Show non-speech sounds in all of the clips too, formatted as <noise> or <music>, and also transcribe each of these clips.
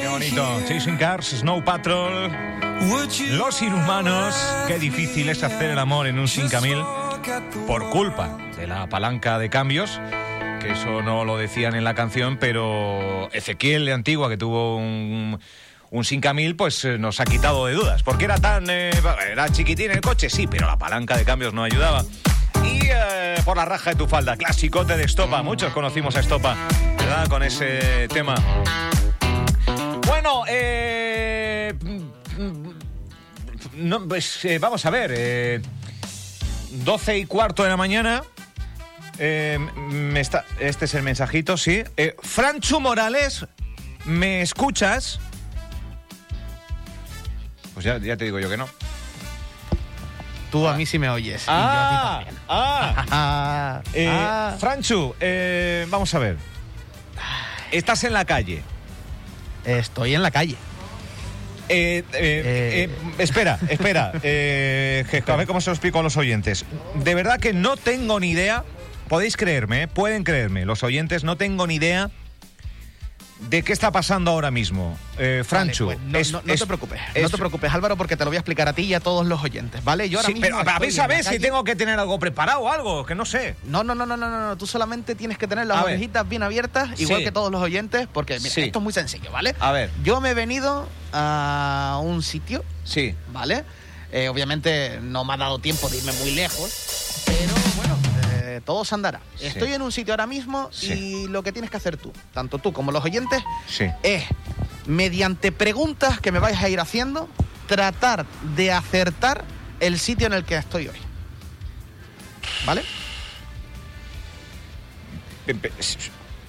Qué bonito. Chasing Cars, Snow Patrol. Los inhumanos. Qué difícil es hacer el amor en un 5000 por culpa de la palanca de cambios. Que eso no lo decían en la canción, pero Ezequiel de Antigua, que tuvo un, un 5000, pues eh, nos ha quitado de dudas. Porque era tan. eh, era chiquitín el coche, sí, pero la palanca de cambios no ayudaba. Y eh, por la raja de tu falda, clasicote de Estopa. Muchos conocimos a Estopa, ¿verdad? Con ese tema. Bueno, eh, no, pues, eh, vamos a ver. eh, 12 y cuarto de la mañana. eh, me está, este es el mensajito, sí. Franchu Morales, ¿me escuchas? Pues ya, ya te digo yo que no. Tú a mí sí me oyes. y Ah, yo a ti ah. <laughs> Ah, Eh, ah. Franchu, eh, vamos a ver. Estás en la calle. Estoy en la calle. Eh, eh, Eh. eh, espera, espera. <laughs> eh, a ver cómo se lo explico a los oyentes. De verdad que no tengo ni idea. Podéis creerme, pueden creerme, los oyentes, no tengo ni idea de qué está pasando ahora mismo. Eh, Franchu, Vale, pues no, es- no- no es- te preocupes. no te preocupes, Álvaro, porque te lo voy a explicar a ti y a todos los oyentes, ¿vale? Yo ahora Sí, mismo pero a ver, ¿sabes si tengo que tener algo preparado o algo? Que no sé. No, no, no, no, no, no. Tú solamente tienes que tener las A ver. orejitas bien abiertas, igual Sí. que todos los oyentes, porque mira, Sí. esto es muy sencillo, ¿vale? A ver. Yo me he venido a un sitio, Sí. ¿vale? Eh, obviamente no me ha dado tiempo de irme muy lejos, pero eh, todo se andará. Sí. Estoy en un sitio ahora mismo Sí. y lo que tienes que hacer tú, tanto tú como los oyentes, Sí. es, mediante preguntas que me vais a ir haciendo, tratar de acertar el sitio en el que estoy hoy. ¿Vale?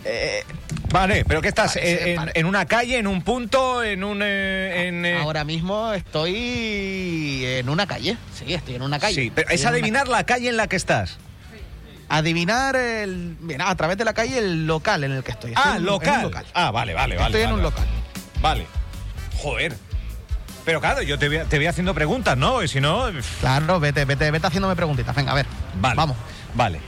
Eh, vale, pero ¿qué estás? Sí, en, vale. en una calle, en un punto, en un... eh, en, eh, Ahora mismo estoy en una calle. Sí, estoy en una calle. Sí, pero es adivinar la calle en la que estás. Adivinar el, mira, a través de la calle el local en el que estoy. Estoy Ah, en local. en un local. Ah, vale, vale, vale. estoy en un local. Vale. Joder. Pero claro, yo te voy, te voy haciendo preguntas, ¿no? Y si no... Claro, vete, vete, vete haciéndome preguntitas. Venga, a ver. Vale. Vamos. Vale.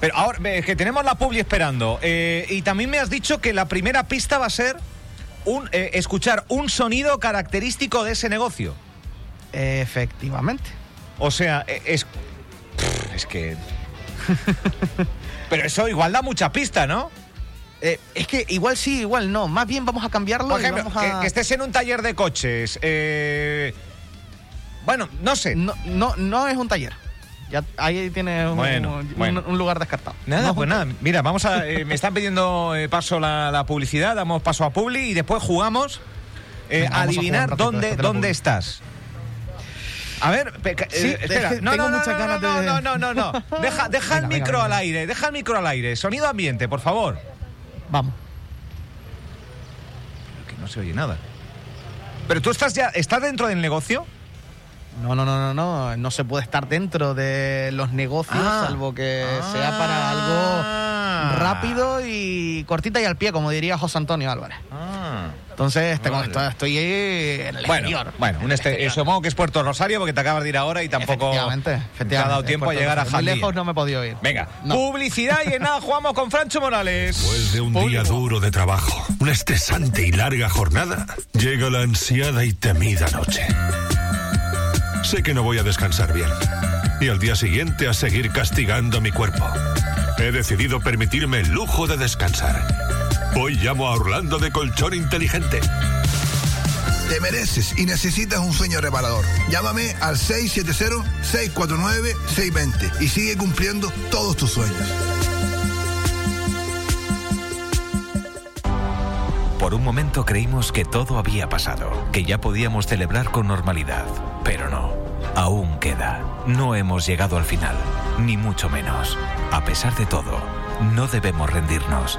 Pero ahora, ve, que tenemos la publi esperando. eh, y también me has dicho que la primera pista va a ser un, eh, escuchar un sonido característico de ese negocio. Efectivamente. O sea, eh, es. Es que. <laughs> Pero eso igual da mucha pista, ¿no? Eh, es que igual sí, igual no. Más bien vamos a cambiarlo. Por y ejemplo, vamos a- que, que estés en un taller de coches. eh, Bueno, no sé. No, no, no es un taller. Ya ahí tienes un, Bueno, un- bueno. un lugar descartado. Nada, No pues nada. Mira, vamos a. eh, <laughs> me están pidiendo eh, paso la, la publicidad, damos paso a Publi y después jugamos eh, Venga, a adivinar dónde, dónde estás. A ver, Sí, eh, espera. no, tengo no, muchas no, ganas no, de- no, no, no, no. Deja, <laughs> deja el Venga, micro venga. al aire, deja el micro al aire. Sonido ambiente, por favor. Vamos. Que no se oye nada. Pero tú estás ya, ¿estás dentro del negocio? No, no, no, no, no. No se puede estar dentro de los negocios, Ah. salvo que sea para Ah. algo rápido y cortita y al pie, como diría José Antonio Álvarez. Ah. Entonces, tengo- Vale. estoy, estoy en el Bueno, exterior. bueno, un este, exterior. supongo que es Puerto Rosario porque te acabas de ir ahora y tampoco Efectivamente, te ha efectivamente. dado tiempo a llegar a Rico. Muy Jandía. lejos no me he podido ir. Venga, No. publicidad y en nada jugamos con Francho Morales. Después de un día duro de trabajo, una estresante y larga jornada, llega la ansiada y temida noche. Sé que no voy a descansar bien. Y al día siguiente a seguir castigando mi cuerpo. He decidido permitirme el lujo de descansar. Hoy llamo a Orlando de Colchón Inteligente. Te mereces y necesitas un sueño reparador. Llámame al 670-649-620 y sigue cumpliendo todos tus sueños. Por un momento creímos que todo había pasado, que ya podíamos celebrar con normalidad, pero no. Aún queda. No hemos llegado al final, ni mucho menos. A pesar de todo, no debemos rendirnos.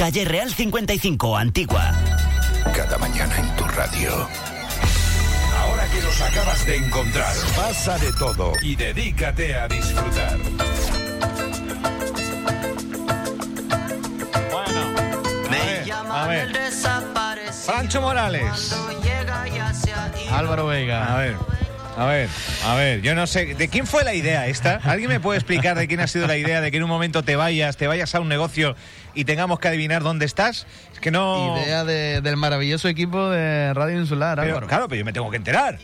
Calle Real 55, Antigua. Cada mañana en tu radio. Ahora que los acabas de encontrar, pasa de todo y dedícate a disfrutar. Bueno, a ver, a ver. Francho Morales. Álvaro Vega. A ver. A ver, a ver, yo no sé, ¿de quién fue la idea esta? ¿Alguien me puede explicar de quién ha sido la idea de que en un momento te vayas, te vayas a un negocio y tengamos que adivinar dónde estás? Es que no... Idea de- del maravilloso equipo de Radio Insular, Pero, Álvaro. claro, pero yo me tengo que enterar.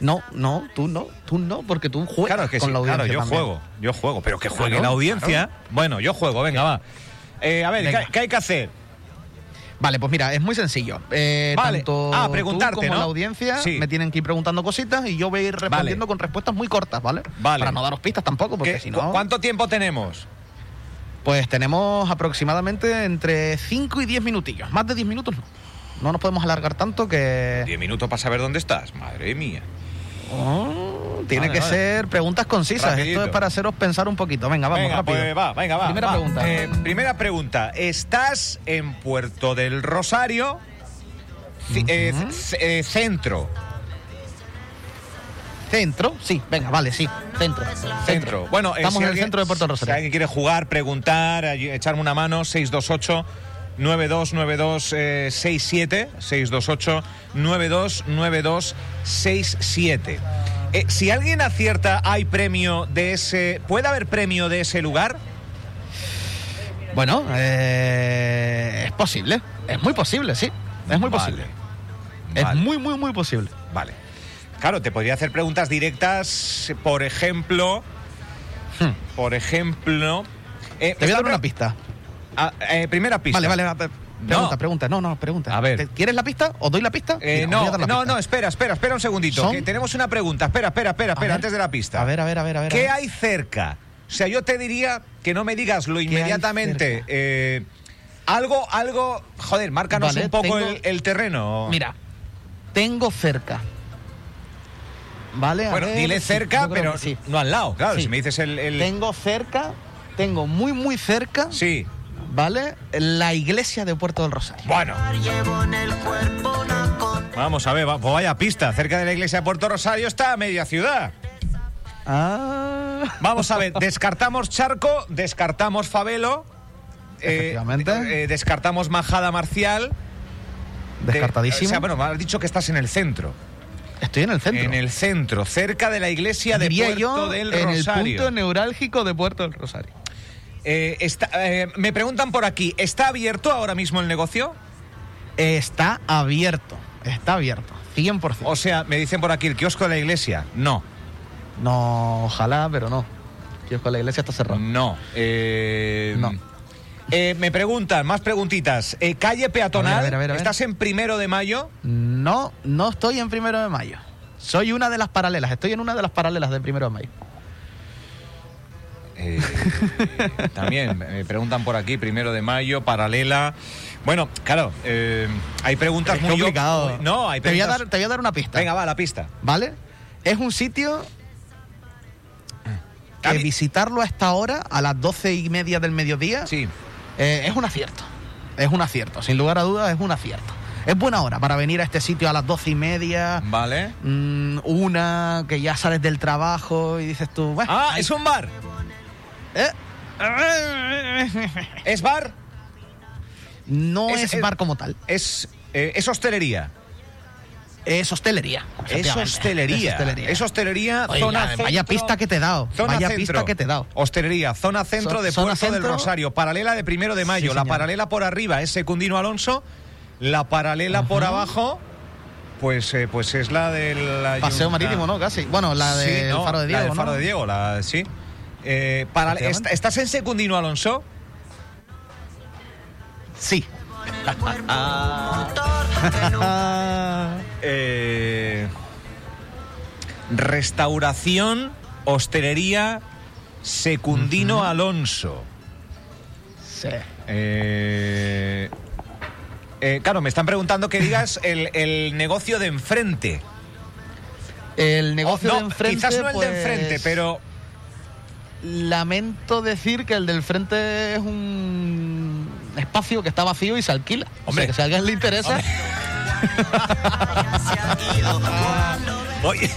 No, no, tú no, tú no, porque tú juegas Claro, es que con sí, la audiencia claro, yo también. juego, yo juego, pero que juegue Claro, la audiencia. Bueno, yo juego, venga, va. Eh, a ver, Venga. ¿qué, qué hay que hacer? Vale, pues mira, es muy sencillo. Eh, Vale. Tanto Ah, tú preguntarte, como ¿no? la audiencia Sí. me tienen que ir preguntando cositas y yo voy a ir respondiendo Vale. con respuestas muy cortas, ¿vale? Vale. Para no daros pistas tampoco, porque ¿Qué- si no... ¿Cuánto tiempo tenemos? Pues tenemos aproximadamente entre 5 y 10 minutillos. Más de 10 minutos no. No nos podemos alargar tanto que... Diez minutos para saber dónde estás. Madre mía. Oh, tiene Vale, que vale. ser preguntas concisas. Rapidito. Esto es para haceros pensar un poquito. Venga, vamos, venga, rápido. pues va, venga, va. Primera va. pregunta. Eh, primera pregunta. ¿Estás en Puerto del Rosario? Eh, eh, centro. ¿Centro? Sí, venga, vale, sí. Centro. Centro. Bueno, Estamos si en el alguien- centro de Puerto Si Rosario. alguien quiere jugar, preguntar, echarme una mano, 628 929267 628 929267 Eh, si alguien acierta, ¿hay premio de ese. ¿Puede haber premio de ese lugar? Bueno, eh, es posible. Es muy posible, sí. Es muy Vale. posible. Es muy, muy, muy posible. Vale. Claro, te podría hacer preguntas directas, por ejemplo. Hmm. Por ejemplo. eh, Te voy a dar una pista. Ah, eh, primera pista. Vale, vale, vale. Pregunta, No. pregunta. No, no, pregunta. A ver. ¿Te- ¿Quieres la pista? ¿Os doy la pista? Eh, Mira, no, la no, pista. no, espera, espera, espera un segundito. ¿Son? que tenemos una pregunta. Espera, espera, espera, espera, antes de la pista. A ver, a ver, a ver, a ver. ¿Qué hay cerca? O sea, yo te diría que no me digas lo inmediatamente. eh, algo, algo. Joder, márcanos Vale, un poco tengo- el, el terreno. Mira, tengo cerca. ¿Vale? Bueno, ver, dile cerca, pero sí. no al lado. Claro, Sí. si me dices el. el- Tengo cerca, tengo muy, muy cerca, Sí. ¿Vale? La iglesia de Puerto del Rosario. Bueno. Vamos a ver, va- pues vaya pista. Cerca de la iglesia de Puerto Rosario está media ciudad. Ah. Vamos a ver, descartamos Charco, descartamos Fabelo. eh, Efectivamente. eh, descartamos Majada Marcial. de- Descartadísimo. o sea, bueno, me has dicho que estás en el centro. Estoy en el centro. En el centro, cerca de la iglesia de Puerto yo, del en el Rosario. punto neurálgico de Puerto del Rosario. Eh, está- eh, me preguntan por aquí, ¿está abierto ahora mismo el negocio? Está abierto. Está abierto. 100%. O sea, me dicen por aquí, el kiosco de la iglesia. No, No, ojalá, pero no. Kiosco de la iglesia está cerrado. no. eh, No. eh, me preguntan, más preguntitas. Eh, calle peatonal, A ver, a ver, a ver, a ver. ¿estás en primero de mayo? No, no estoy en primero de mayo. Soy una de las paralelas. Estoy en una de las paralelas de primero de mayo. Eh, <laughs> también me preguntan por aquí, primero de mayo, paralela. Bueno, claro, eh, hay preguntas Es muy complicado. No, hay te, voy a preguntas. dar, te voy a dar una pista. Venga, va, la pista. ¿Vale? Es un sitio que visitarlo a esta hora, a las doce y media del mediodía, Sí. eh, es un acierto. Es un acierto. Sin lugar a dudas, es un acierto. Es buena hora para venir a este sitio a las doce y media. Vale. mm, una que ya sales del trabajo y dices tú, bueno, Ah, es un bar. ¿Eh? ¿Es bar? No Es- es, es- bar como tal. Es, eh, es hostelería. Es hostelería. Es hostelería. Es hostelería. zona centro, vaya pista que te he dado. vaya pista que te he dado. Hostelería, zona centro de Puerto del Rosario. Paralela de primero de mayo. la paralela por arriba es Secundino Alonso. La paralela por abajo. Pues, eh, pues es la del paseo marítimo, ¿no? Casi. Bueno, la del Faro de Diego. La del Faro de Diego, la, sí. Eh, ¿Estás en Secundino Alonso? Sí. <laughs> Eh, restauración, hostelería, Secundino Alonso. Sí. Eh, eh, claro, me están preguntando que digas el, negocio de enfrente. El negocio de enfrente. Quizás no el de enfrente, pues, pero. Lamento decir que el del frente es un espacio que está vacío y se alquila. Hombre, que si a alguien le interesa. <laughs> Oye.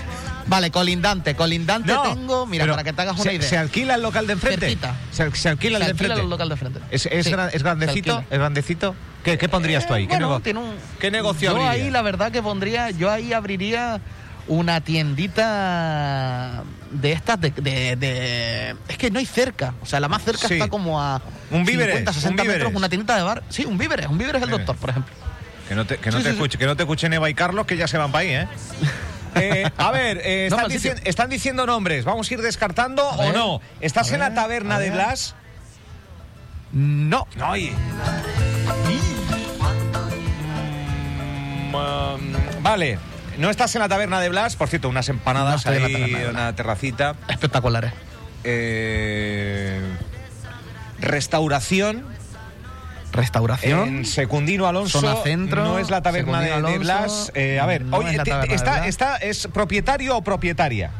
Vale, colindante, colindante tengo, mira, para que te hagas una idea. ¿Se alquila el local de enfrente? Se, se, alquila el de enfrente. el local de enfrente. ¿Es, es, grandecito? ¿Es grandecito? ¿Qué, qué pondrías tú ahí? ¿Qué, bueno, ¿Qué negocio Yo ahí la verdad que pondría, yo ahí abriría una tiendita de estas de, es que no hay cerca o sea la más cerca está como a un 50 60 metros una tiendita de bar sí un víveres un víveres es el doctor por ejemplo que no te, que no te escuche que no te escuchen Eva y Carlos que ya se van para ahí eh <laughs> Eh, a ver, eh, están, diciendo nombres. ¿Vamos a ir descartando o no? ¿Estás en la taberna de Blas? No. No. Mm, vale. No estás en la taberna de Blas, por cierto, unas empanadas ahí, una terracita. Espectaculares. Eh, restauración. Restauración. En Secundino Alonso. Zona centro. No es la taberna de, Blas. Eh, a ver, oye, está, está, ¿es propietario o propietaria?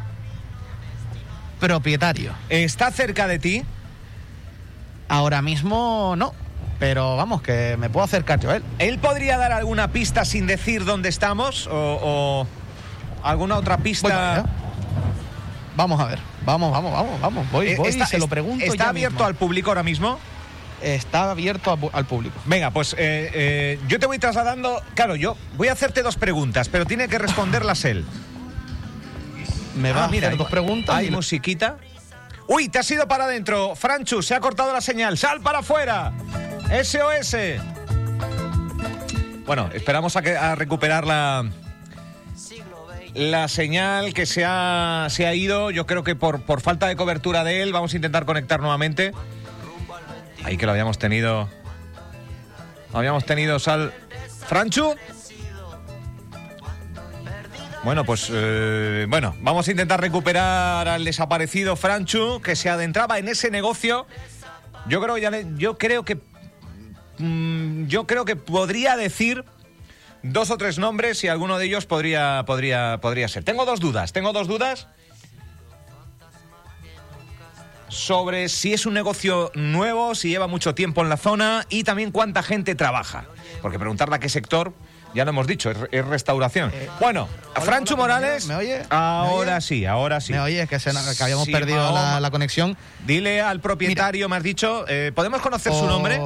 Propietario. ¿Está cerca de ti? Ahora mismo no. Pero vamos, que me puedo acercar yo a él. ¿Él podría dar alguna pista sin decir dónde estamos? ¿O, alguna otra pista? Vamos a ver. Vamos, vamos, vamos, vamos. Voy, eh, voy se lo pregunto. ¿Está abierto al público ahora mismo? está abierto al público. Venga, pues eh, eh, yo te voy trasladando. Claro, yo voy a hacerte dos preguntas, pero tiene que responderlas él. Me va ah, a hacer dos preguntas. Hay musiquita. Uy, te has ido para adentro. Franchu, se ha cortado la señal. Sal para afuera. SOS. Bueno, esperamos a, recuperar la, la señal que se ha, se ha ido. Yo creo que por, por falta de cobertura de él, vamos a intentar conectar nuevamente. Ahí que lo habíamos tenido. habíamos tenido Sal. ¿Franchu? Bueno, pues eh, bueno, vamos a intentar recuperar al desaparecido Franchu que se adentraba en ese negocio. Yo creo, ya yo creo que mm, yo creo que podría decir dos o tres nombres y alguno de ellos podría podría podría ser. Tengo dos dudas, tengo dos dudas sobre si es un negocio nuevo, si lleva mucho tiempo en la zona y también cuánta gente trabaja. Porque preguntarle a qué sector, ya lo hemos dicho, es, restauración. Eh, bueno, Francho Morales. ¿Me oye? Ahora sí, ahora sí. Me oye, que, que habíamos perdido la, conexión. Dile al propietario, me has dicho, eh, ¿podemos conocer su nombre?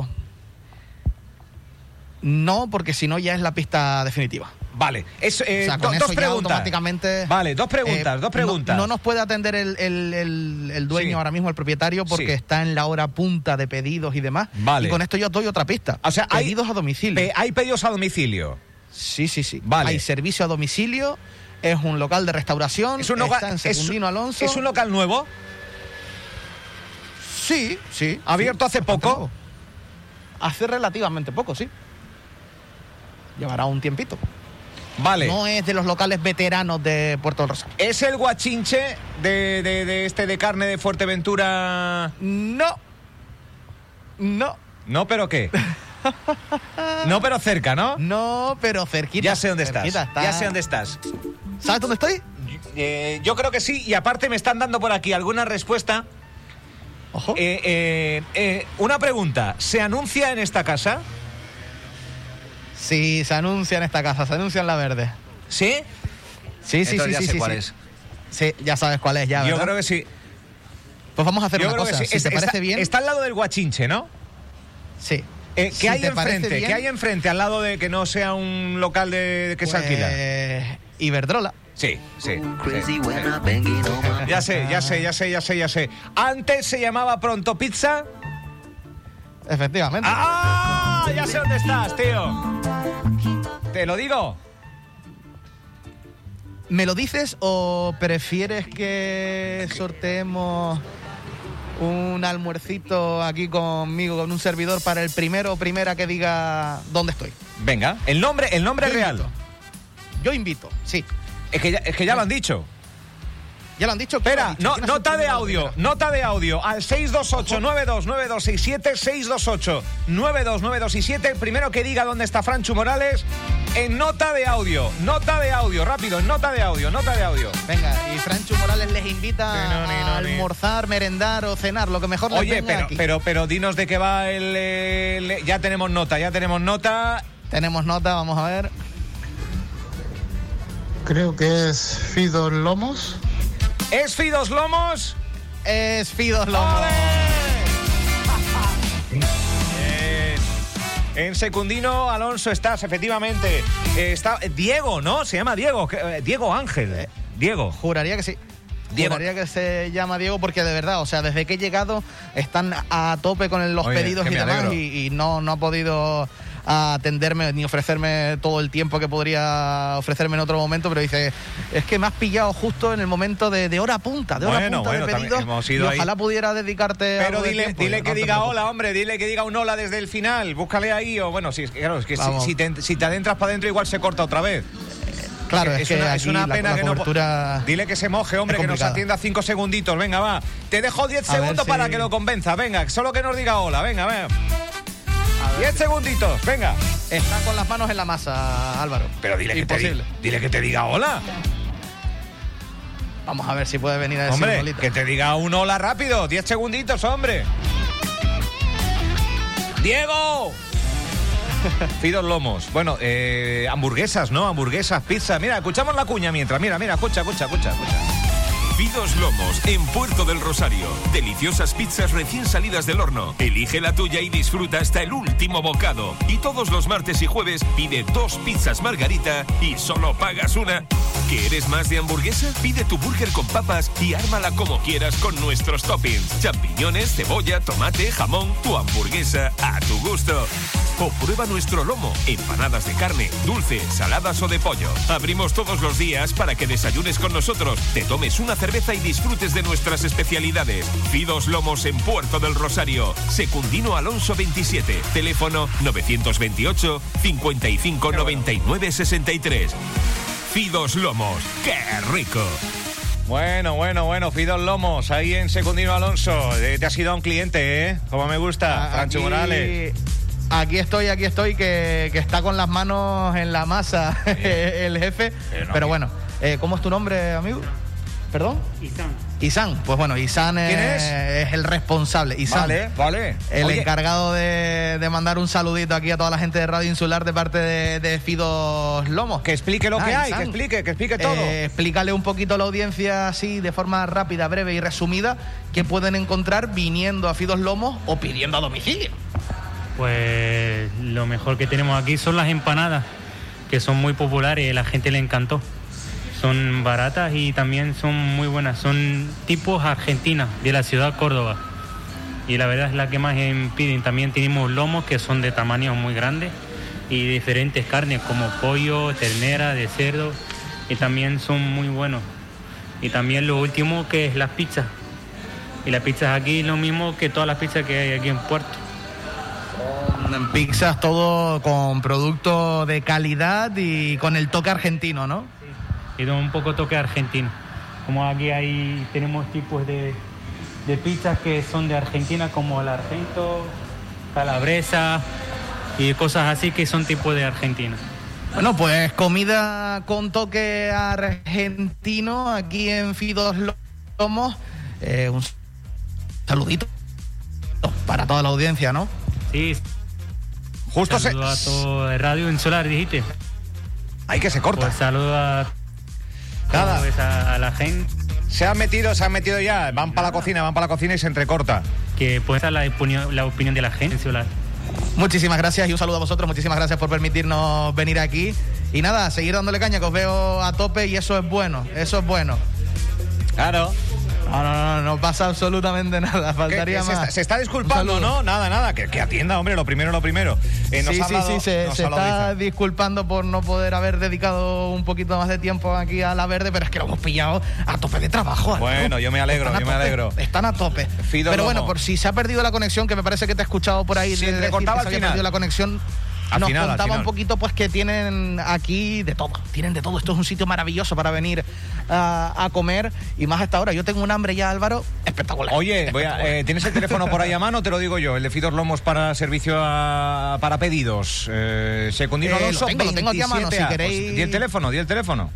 No, porque si no ya es la pista definitiva. Vale, es, eh, dos preguntas. Automáticamente, vale, dos preguntas, eh, dos preguntas. No, nos puede atender el, dueño ahora mismo, el propietario, porque está en la hora punta de pedidos y demás. Vale. Y con esto yo doy otra pista. O sea, pedidos a domicilio. hay pedidos a domicilio. Sí, sí, sí. Vale. Hay servicio a domicilio. Es un local de restauración. Es un local, en Alonso. ¿Es un local nuevo? Sí, sí. ¿Abierto hace poco? Hace relativamente poco, sí. Llevará un tiempito. Vale. No es de los locales veteranos de Puerto del Rosario. ¿Es el guachinche de, este de carne de Fuerteventura? No. No. No, pero ¿qué? no, pero cerca, ¿no? No, pero cerquita. Ya sé dónde estás. Ya sé dónde estás. ¿Sabes dónde estoy? Eh, yo creo que sí, y aparte me están dando por aquí alguna respuesta. Ojo. Eh, eh, una pregunta, ¿se anuncia en esta casa? Sí, se anuncia en esta casa, se anuncia en la verde. ¿Sí? Sí, sí, sí, ya sí. Sé sí, cuál es. Sí, ya sabes cuál es ya. Yo creo que sí. Pues vamos a hacer una cosa. Si te parece bien. Está al lado del Guachinche, ¿no? Sí. Eh, ¿Qué hay enfrente? ¿Qué hay enfrente al lado de que no sea un local de que se Pues, alquila? Iberdrola. Sí, sí. sí, sí. Ya sé, ya sé, ya sé, ya sé, ya sé. Antes se llamaba Pronto Pizza. Efectivamente. ¡Ah! Ya sé dónde estás, tío. ¿Te lo digo? ¿Me lo dices o prefieres que sorteemos un almuercito aquí conmigo, con un servidor, para el primero o primera que diga dónde estoy? Venga, el nombre, el nombre Yo real. invito. Yo invito, sí. Es que ya, es que ya lo han dicho. Ya lo han dicho. Espera, ¿quién lo no, ha dicho? ¿Quién ha sido nota de audio, nota de audio al 628-929267, 628-929267. El primero que diga dónde está Franchu Morales en nota de audio, nota de audio, rápido, en nota de audio, nota de audio. Venga, y Franchu Morales les invita Sí, no, ni, a almorzar, merendar o cenar, lo que mejor les Oye, venga pero, aquí. pero, pero dinos de qué va el, el- Ya tenemos nota, ya tenemos nota. Tenemos nota, vamos a ver. Creo que es Fidos Lomos. ¿Es Fidos Lomos? Es Fidos Lomos. En secundino, Alonso, estás, efectivamente. Eh, está Diego, ¿no? Se llama Diego. eh, Diego Ángel. Diego. Juraría que sí. Diego. Juraría que se llama Diego porque de verdad, o sea, desde que he llegado están a tope con los Oye, pedidos y demás y, y no, no ha podido atenderme ni ofrecerme todo el tiempo que podría ofrecerme en otro momento, pero dice, es que me has pillado justo en el momento de, de hora punta, de hora Bueno, punta bueno, de pedidos hemos ido y ahí. ojalá pudiera dedicarte Pero de dile, dile que no diga hola, hombre, dile que diga un hola desde el final. Búscale ahí o bueno, si claro, es que si, si te, si te adentras para adentro igual se corta otra vez. Claro, es, es que una, es pena que no. Dile que se moje, hombre, que nos atienda cinco segunditos. Venga, va. Te dejo 10 A ver segundos si- para que lo convenza. Venga, solo que nos diga hola. Venga, venga. 10 segunditos, venga. Está con las manos en la masa, Álvaro. Pero dile que, te, di- dile que te diga hola. Vamos a ver si puede venir a decir Hombre, que te diga un hola rápido. 10 segunditos, hombre. ¡Diego! <laughs> Fidos Lomos. Bueno, eh, hamburguesas, ¿no? Hamburguesas, pizza. Mira, escuchamos la cuña mientras. Mira, mira, escucha, escucha, escucha, escucha. Fidos Lomos, en Puerto del Rosario. Deliciosas pizzas recién salidas del horno. Elige la tuya y disfruta hasta el último bocado. Y todos los martes y jueves pide dos pizzas margarita y solo pagas una. ¿Quieres más de hamburguesa? Pide tu burger con papas y ármala como quieras con nuestros toppings. Champiñones, cebolla, tomate, jamón, tu hamburguesa a tu gusto. O prueba nuestro lomo, empanadas de carne, dulce, saladas o de pollo. Abrimos todos los días para que desayunes con nosotros, te tomes una cerveza y disfrutes de nuestras especialidades. Fidos Lomos en Puerto del Rosario. Secundino Alonso 27. Teléfono 928 55 99 63. Fidos Lomos. ¡Qué rico! Bueno, bueno, bueno, Fidos Lomos, ahí en Secundino Alonso. Eh, te has ido a un cliente, ¿eh? Como me gusta, A- Francho aquí- Morales. Aquí estoy, aquí estoy, que, que está con las manos en la masa <laughs> el jefe. Pero no, Pero amigo. bueno, eh, ¿cómo es tu nombre, amigo? ¿Perdón? Isan. Isan. Pues bueno, Isan es, ¿Quién es? es el responsable. Isan. Vale, vale. El Oye, encargado de, de mandar un saludito aquí a toda la gente de Radio Insular de parte de, de Fidos Lomos. Que explique lo Ah, que hay, Isan. que explique, que explique todo. Eh, explícale un poquito a la audiencia así de forma rápida, breve y resumida qué pueden encontrar viniendo a Fidos Lomos o pidiendo a domicilio. Pues lo mejor que tenemos aquí son las empanadas, que son muy populares la gente le encantó. Son baratas y también son muy buenas. Son tipos argentinas de la ciudad Córdoba. Y la verdad es la que más em, piden. También tenemos lomos que son de tamaños muy grandes y diferentes carnes como pollo, ternera, de cerdo. Y también son muy buenos. Y también lo último que es las pizzas. Y las pizzas aquí es lo mismo que todas las pizzas que hay aquí en Puerto. En pizzas todo con producto de calidad y con el toque argentino, ¿no? y da un poco toque argentino. Como aquí hay, tenemos tipos de, de pizzas que son de Argentina, como el argento, calabresa y cosas así que son tipos de Argentina. Bueno, pues comida con toque argentino aquí en Fidos Lomos. Eh, un saludito para toda la audiencia, ¿no? Sí, Justo se... saludo a todo el Radio Insular, dijiste. Ay, que se corta. Pues saludo a, Nada. a, a la gente Se han metido, se han metido ya. Van para la cocina, van para la cocina y se entrecorta. que puede estar la opinión, la opinión de la gente insular. Muchísimas gracias y un saludo a vosotros. Muchísimas gracias por permitirnos venir aquí. Y nada, seguir dándole caña, que os veo a tope y eso es bueno, eso es bueno. Claro. No, no, no, no pasa absolutamente nada. Faltaría se más. Está, se está disculpando, ¿no? Nada, nada. Que, que, atienda, hombre, lo primero, lo primero. Eh, sí, sí, sí, se, se está disculpando por no poder haber dedicado un poquito más de tiempo aquí a la verde, pero es que lo hemos pillado a tope de trabajo. Bueno, ¿no? yo me alegro, yo me alegro. Están a tope. Fido pero Lomo. bueno, por si se ha perdido la conexión, que me parece que te he escuchado por ahí. Sí, de decir cortaba se había perdido la conexión. Al Nos final, al contaba final. un poquito pues que tienen aquí de todo, tienen de todo. Esto es un sitio maravilloso para venir a, a comer y más hasta ahora. Yo tengo un hambre ya, Álvaro, espectacular. Oye, voy a- eh, ¿tienes el teléfono por ahí a mano? Te lo digo yo, el de Fidos Lomos para servicio a- para pedidos. Eh, Secundino Eh, lo Alonso, tengo, lo tengo aquí a mano, 27A. si queréis. Pues, di el teléfono, di el teléfono.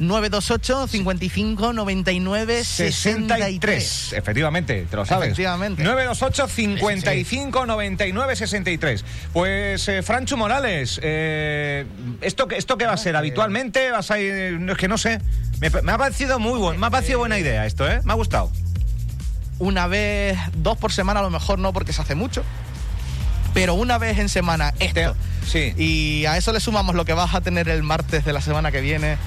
928 55 99 63. Efectivamente, te lo sabes. Efectivamente. 928 55 99 63. Pues, eh, Franchu Morales, eh, ¿esto, ¿esto qué va a ser? ¿Habitualmente? ¿Vas a ir? No, es que no sé. Me, me ha parecido muy buen, me ha parecido buena idea esto, ¿eh? Me ha gustado. Una vez, dos por semana, a lo mejor no porque se hace mucho. Pero una vez en semana, esto. Sí. Y a eso le sumamos lo que vas a tener el martes de la semana que viene.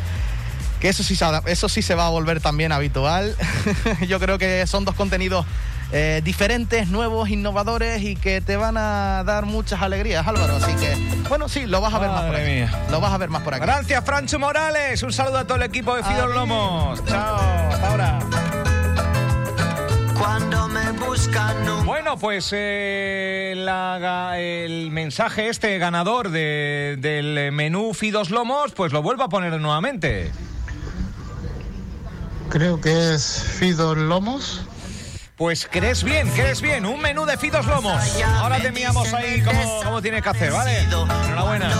Que eso sí, eso sí se va a volver también habitual. <laughs> Yo creo que son dos contenidos eh, diferentes, nuevos, innovadores y que te van a dar muchas alegrías, Álvaro. Así que, bueno, sí, lo vas a ver más por aquí. mía. Lo vas a ver más por aquí. Gracias, Franchu Morales. Un saludo a todo el equipo de Fidos Adiós. Lomos. Chao, hasta ahora. Cuando me buscan no Bueno, pues eh, la el mensaje este ganador de- del menú Fidos Lomos, pues lo vuelvo a poner nuevamente. Creo que es Fidos Lomos. Pues crees bien, crees bien, un menú de Fidos Lomos. Ahora te enviamos ahí cómo, cómo tienes que hacer, ¿vale? Enhorabuena.